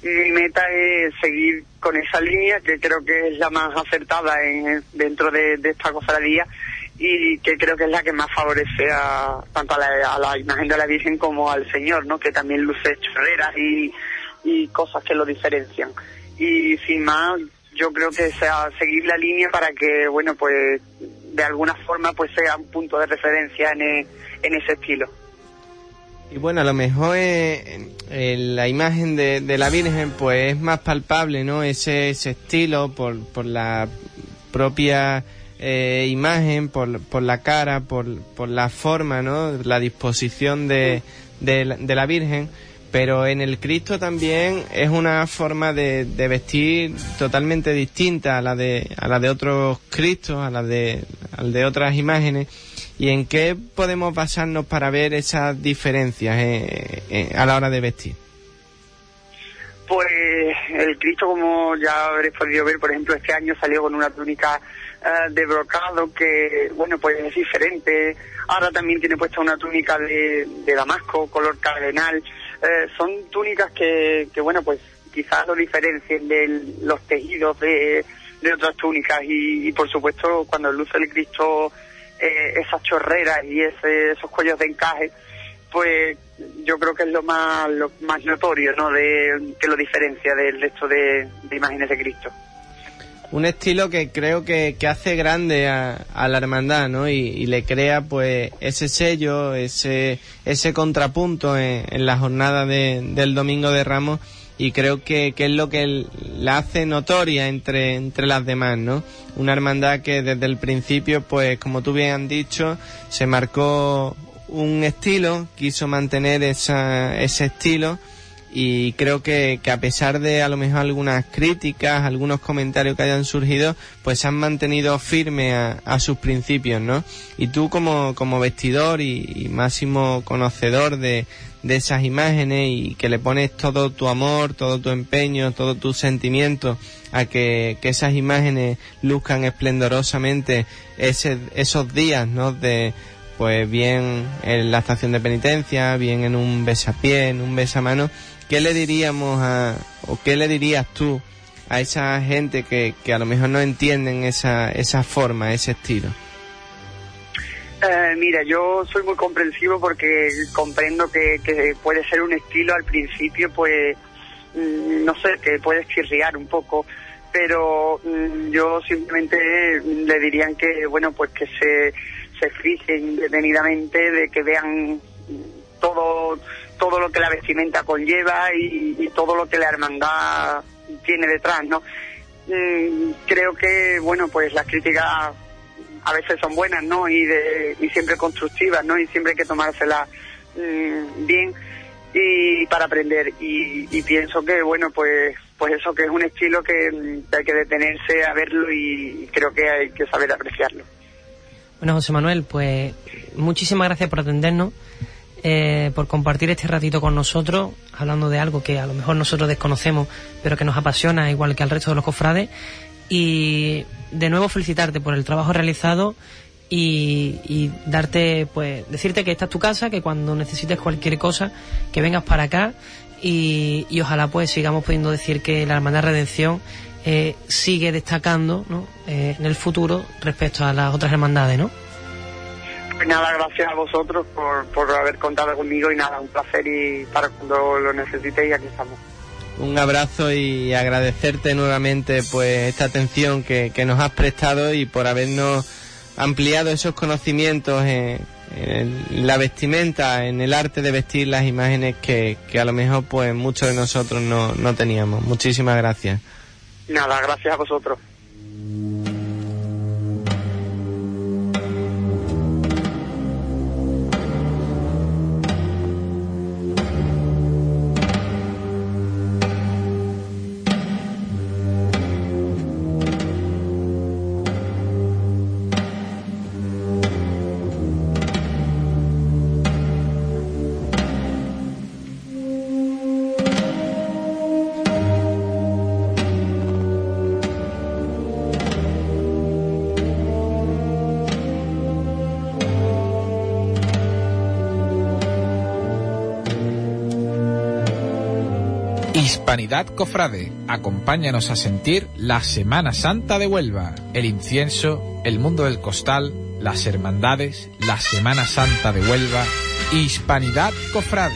mi meta es seguir con esa línea que creo que es la más acertada en, dentro de, esta cofradía y que creo que es la que más favorece a, tanto a la, imagen de la Virgen como al Señor, ¿no? Que también luce chorreras y, cosas que lo diferencian. Y sin más, yo creo que sea seguir la línea para que, bueno, pues de alguna forma pues sea un punto de referencia en, e, en ese estilo. Y bueno, a lo mejor eh, la imagen de, de, la Virgen pues es más palpable, ¿no? Ese, ese estilo por, por la propia eh, imagen, por, por la cara, por, por la forma, ¿no? La disposición de, de, de la Virgen pero en el Cristo también es una forma de, vestir totalmente distinta a la de a la de otros Cristos, a la de de otras imágenes. ¿Y en qué podemos basarnos para ver esas diferencias eh, eh, a la hora de vestir? Pues el Cristo, como ya habréis podido ver, por ejemplo, este año salió con una túnica de brocado que, bueno, pues es diferente. Ahora también tiene puesta una túnica de, damasco, color cardenal. Eh, son túnicas que, que, bueno, pues quizás lo diferencien de los tejidos de, de otras túnicas. Y, por supuesto, cuando luce el Cristo eh, esas chorreras y ese, esos cuellos de encaje, pues yo creo que es lo más lo más notorio, ¿no? De, que lo diferencia del resto de imágenes de Cristo un estilo que creo que, hace grande a, la hermandad, ¿no? Y, le crea pues ese sello, ese, ese contrapunto en, la jornada del Domingo de Ramos y creo que, es lo que la hace notoria entre, entre las demás, ¿no? Una hermandad que desde el principio, pues como tú bien has dicho, se marcó un estilo, quiso mantener esa, ese estilo y creo que, que, a pesar de a lo mejor algunas críticas, algunos comentarios que hayan surgido, pues han mantenido firmes a, sus principios, ¿no? Y tú como, como vestidor y, máximo conocedor de, de, esas imágenes y que le pones todo tu amor, todo tu empeño, todo tu sentimiento a que, que esas imágenes luzcan esplendorosamente ese, esos días, ¿no? De, pues bien en la estación de penitencia, bien en un besapié, en un besamano, ¿qué le diríamos a, o qué le dirías tú a esa gente que, que a lo mejor no entienden esa, esa forma, ese estilo? Eh, mira, yo soy muy comprensivo porque comprendo que, que puede ser un estilo al principio, pues, mm, no sé, que puede chirriar un poco, pero mm, yo simplemente le dirían que, bueno, pues que se, se fijen detenidamente, de que vean todo todo lo que la vestimenta conlleva y, todo lo que la hermandad tiene detrás, ¿no? Mm, creo que, bueno, pues las críticas a veces son buenas, ¿no? Y, de, y siempre constructivas, ¿no? Y siempre hay que tomárselas mm, bien y para aprender. Y, pienso que, bueno, pues pues eso que es un estilo que, que hay que detenerse a verlo y creo que hay que saber apreciarlo. Bueno, José Manuel, pues muchísimas gracias por atendernos. Eh, por compartir este ratito con nosotros, hablando de algo que a lo mejor nosotros desconocemos, pero que nos apasiona igual que al resto de los cofrades. Y de nuevo felicitarte por el trabajo realizado y, darte, pues, decirte que esta es tu casa, que cuando necesites cualquier cosa, que vengas para acá y, ojalá pues sigamos pudiendo decir que la Hermandad Redención eh, sigue destacando eh, en el futuro respecto a las otras hermandades, ¿no? Pues nada, gracias a vosotros por, por haber contado conmigo y nada, un placer y para cuando lo necesitéis aquí estamos. Un abrazo y agradecerte nuevamente pues esta atención que, nos has prestado y por habernos ampliado esos conocimientos en, la vestimenta, en el arte de vestir las imágenes que, que a lo mejor pues muchos de nosotros no, no teníamos. Muchísimas gracias. Nada, gracias a vosotros. Hispanidad Cofrade, acompáñanos a sentir la Semana Santa de Huelva, el incienso, el mundo del costal, las hermandades, la Semana Santa de Huelva, Hispanidad Cofrade.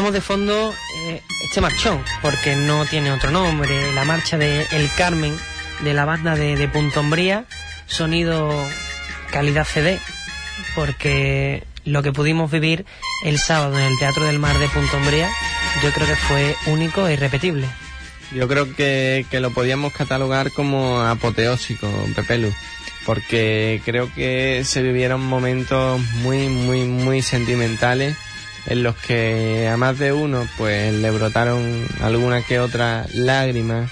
Escuchamos de fondo eh, este marchón, porque no tiene otro nombre, la marcha de El Carmen de la banda de, de Punto Umbría, sonido calidad CD, porque lo que pudimos vivir el sábado en el Teatro del Mar de Punto Umbría, yo creo que fue único e irrepetible. Yo creo que, que lo podíamos catalogar como apoteósico, Pepelu, porque creo que se vivieron momentos muy, muy, muy sentimentales en los que a más de uno pues le brotaron alguna que otra lágrima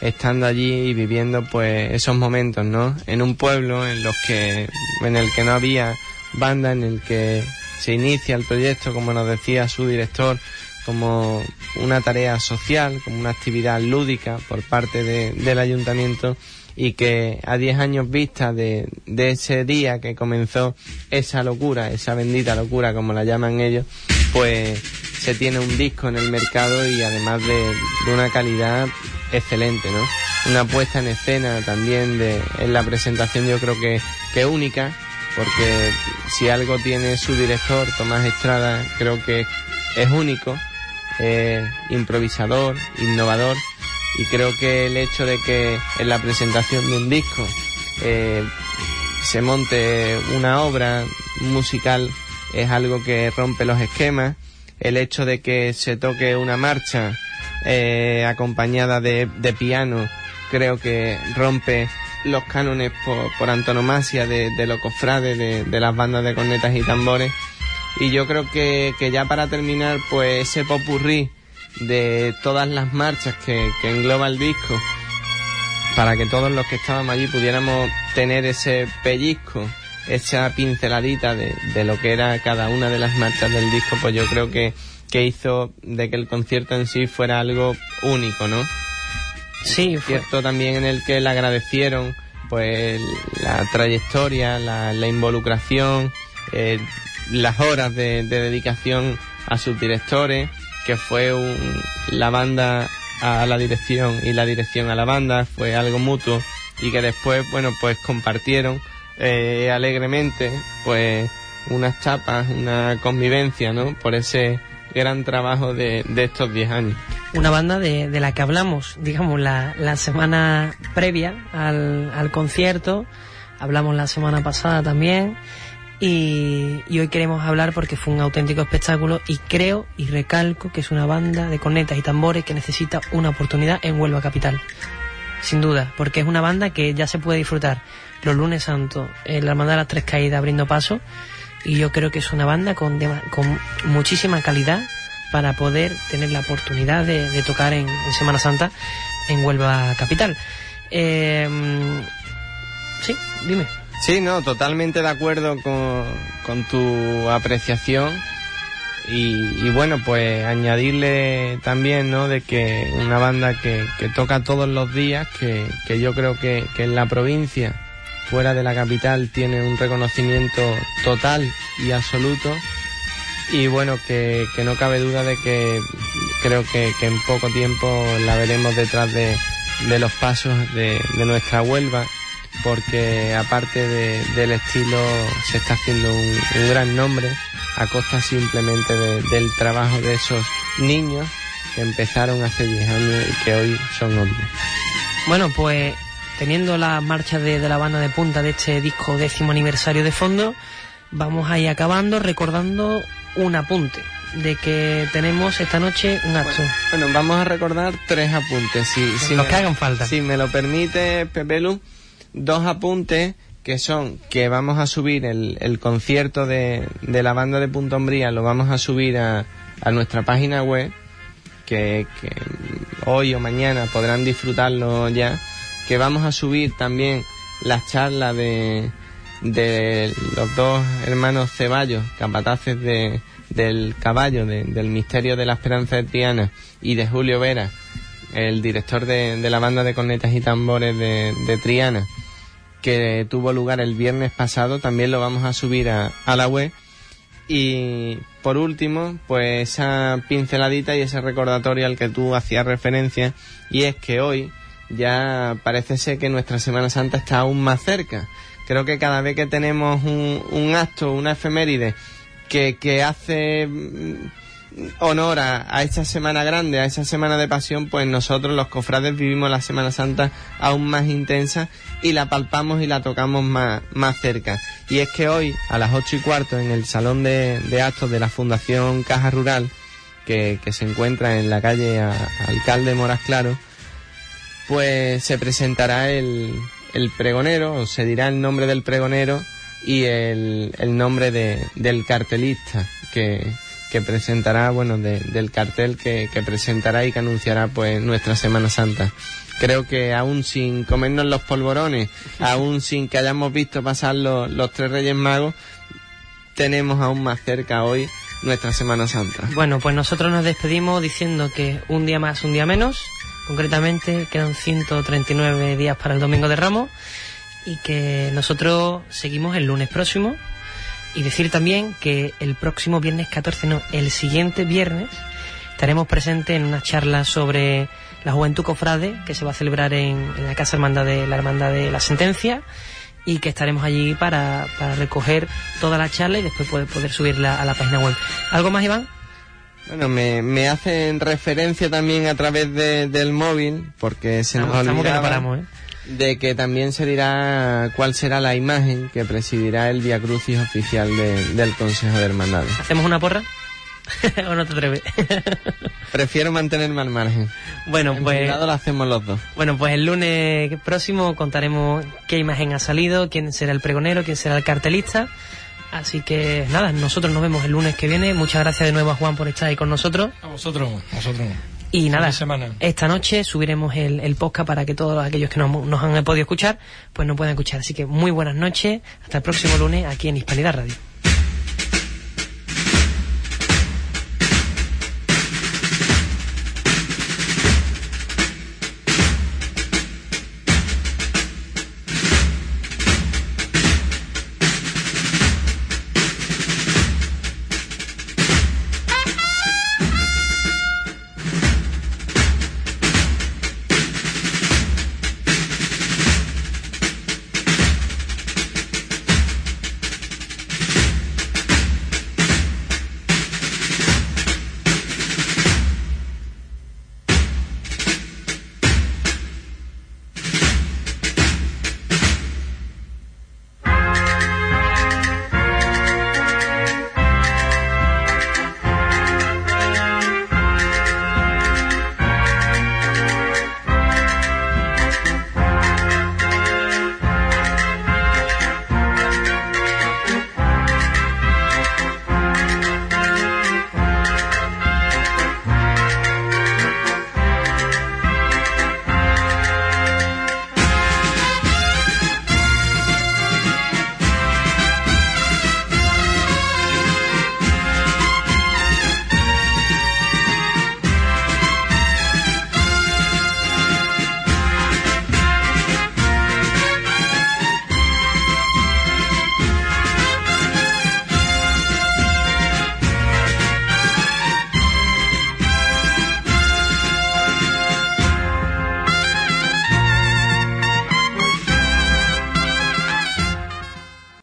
estando allí y viviendo pues esos momentos, ¿no? En un pueblo en los que en el que no había banda, en el que se inicia el proyecto, como nos decía su director, como una tarea social, como una actividad lúdica por parte de, del ayuntamiento y que a 10 años vista de, de ese día que comenzó esa locura, esa bendita locura como la llaman ellos, pues se tiene un disco en el mercado y además de, de una calidad excelente, ¿no? Una puesta en escena también de, en la presentación yo creo que, que única, porque si algo tiene su director, Tomás Estrada, creo que es único, improvisador, innovador, y creo que el hecho de que en la presentación de un disco eh, se monte una obra musical es algo que rompe los esquemas, el hecho de que se toque una marcha eh, acompañada de, de, piano creo que rompe los cánones por, por antonomasia de, de los cofrades, de, de, las bandas de cornetas y tambores. Y yo creo que, que ya para terminar, pues ese popurrí de todas las marchas que, que engloba el disco, para que todos los que estábamos allí pudiéramos tener ese pellizco, esa pinceladita de, de lo que era cada una de las marchas del disco, pues yo creo que, que hizo de que el concierto en sí fuera algo único, ¿no? Sí, fue. cierto también en el que le agradecieron pues la trayectoria, la, la involucración, eh, las horas de, de, dedicación a sus directores, que fue un, la banda a la dirección y la dirección a la banda, fue algo mutuo y que después, bueno, pues compartieron eh, alegremente pues unas chapas, una convivencia, ¿no? Por ese gran trabajo de, de estos 10 años. Una banda de, de, la que hablamos, digamos, la, la semana previa al, al, concierto, hablamos la semana pasada también, y, hoy queremos hablar porque fue un auténtico espectáculo y creo y recalco que es una banda de cornetas y tambores que necesita una oportunidad en Huelva Capital. Sin duda, porque es una banda que ya se puede disfrutar los lunes santos en la Hermandad de las Tres Caídas abriendo paso y yo creo que es una banda con, con muchísima calidad para poder tener la oportunidad de, de tocar en, en, Semana Santa en Huelva Capital. Eh, sí, dime. Sí, no, totalmente de acuerdo con, con tu apreciación. Y, y, bueno, pues añadirle también, ¿no? De que una banda que, que toca todos los días, que, que yo creo que, que en la provincia fuera de la capital tiene un reconocimiento total y absoluto y bueno que, no cabe duda de que creo que, que, en poco tiempo la veremos detrás de, de los pasos de, de, nuestra Huelva porque aparte de, del estilo se está haciendo un, un gran nombre a costa simplemente del trabajo de esos niños que empezaron hace 10 años y que hoy son hombres. Bueno, pues teniendo la marcha de, de, la banda de punta de este disco décimo aniversario de fondo, vamos ahí acabando recordando un apunte de que tenemos esta noche un acto. Bueno, bueno vamos a recordar tres apuntes, si, si los me, que hagan falta. Si me lo permite, Pepelu, dos apuntes que son que vamos a subir el, el concierto de, de, la banda de Punto Hombría, lo vamos a subir a, a nuestra página web, que, que hoy o mañana podrán disfrutarlo ya que vamos a subir también las charlas de, de los dos hermanos Ceballos, capataces de, del caballo, de, del misterio de la esperanza de Triana, y de Julio Vera, el director de, de la banda de cornetas y tambores de, Triana, que tuvo lugar el viernes pasado, también lo vamos a subir a, a la web. Y por último, pues esa pinceladita y ese recordatorio al que tú hacías referencia, y es que hoy, ya parece ser que nuestra Semana Santa está aún más cerca. Creo que cada vez que tenemos un, un acto, una efeméride que, que hace honor a, esta semana grande, a esa semana de pasión, pues nosotros los cofrades vivimos la Semana Santa aún más intensa y la palpamos y la tocamos más, más cerca. Y es que hoy, a las ocho y cuarto, en el Salón de, Actos de la Fundación Caja Rural, que, se encuentra en la calle Alcalde Moras Claro, pues se presentará el, el pregonero, o se dirá el nombre del pregonero y el, el nombre de, del cartelista que, que presentará, bueno, del cartel que, que, presentará y que anunciará pues nuestra Semana Santa. Creo que aún sin comernos los polvorones, *laughs* aún sin que hayamos visto pasar los, los tres Reyes Magos, tenemos aún más cerca hoy nuestra Semana Santa. Bueno, pues nosotros nos despedimos diciendo que un día más, un día menos, concretamente quedan 139 días para el Domingo de Ramos y que nosotros seguimos el lunes próximo y decir también que el próximo viernes 14, no, el siguiente viernes estaremos presentes en una charla sobre la Juventud Cofrade que se va a celebrar en, la Casa Hermandad de la Hermandad de la Sentencia y que estaremos allí para, para recoger toda la charla y después poder, poder subirla a la página web. ¿Algo más, Iván? Bueno, me, me hacen referencia también a través del móvil, porque se nos olvidaba ¿eh? De que también se dirá cuál será la imagen que presidirá el Via Crucis oficial del Consejo de Hermandades. ¿Hacemos una porra? *laughs* ¿O no te atreves? *laughs* Prefiero mantenerme al margen. Bueno, pues... lo hacemos los dos. Bueno, pues el lunes próximo contaremos qué imagen ha salido, quién será el pregonero, quién será el cartelista Así que nada, nosotros nos vemos el lunes que viene. Muchas gracias de nuevo a Juan por estar ahí con nosotros. A vosotros, a vosotros. Y nada, esta noche subiremos el, el, podcast para que todos aquellos que nos, nos han podido escuchar, pues nos puedan escuchar. Así que muy buenas noches, hasta el próximo lunes aquí en Hispanidad Radio.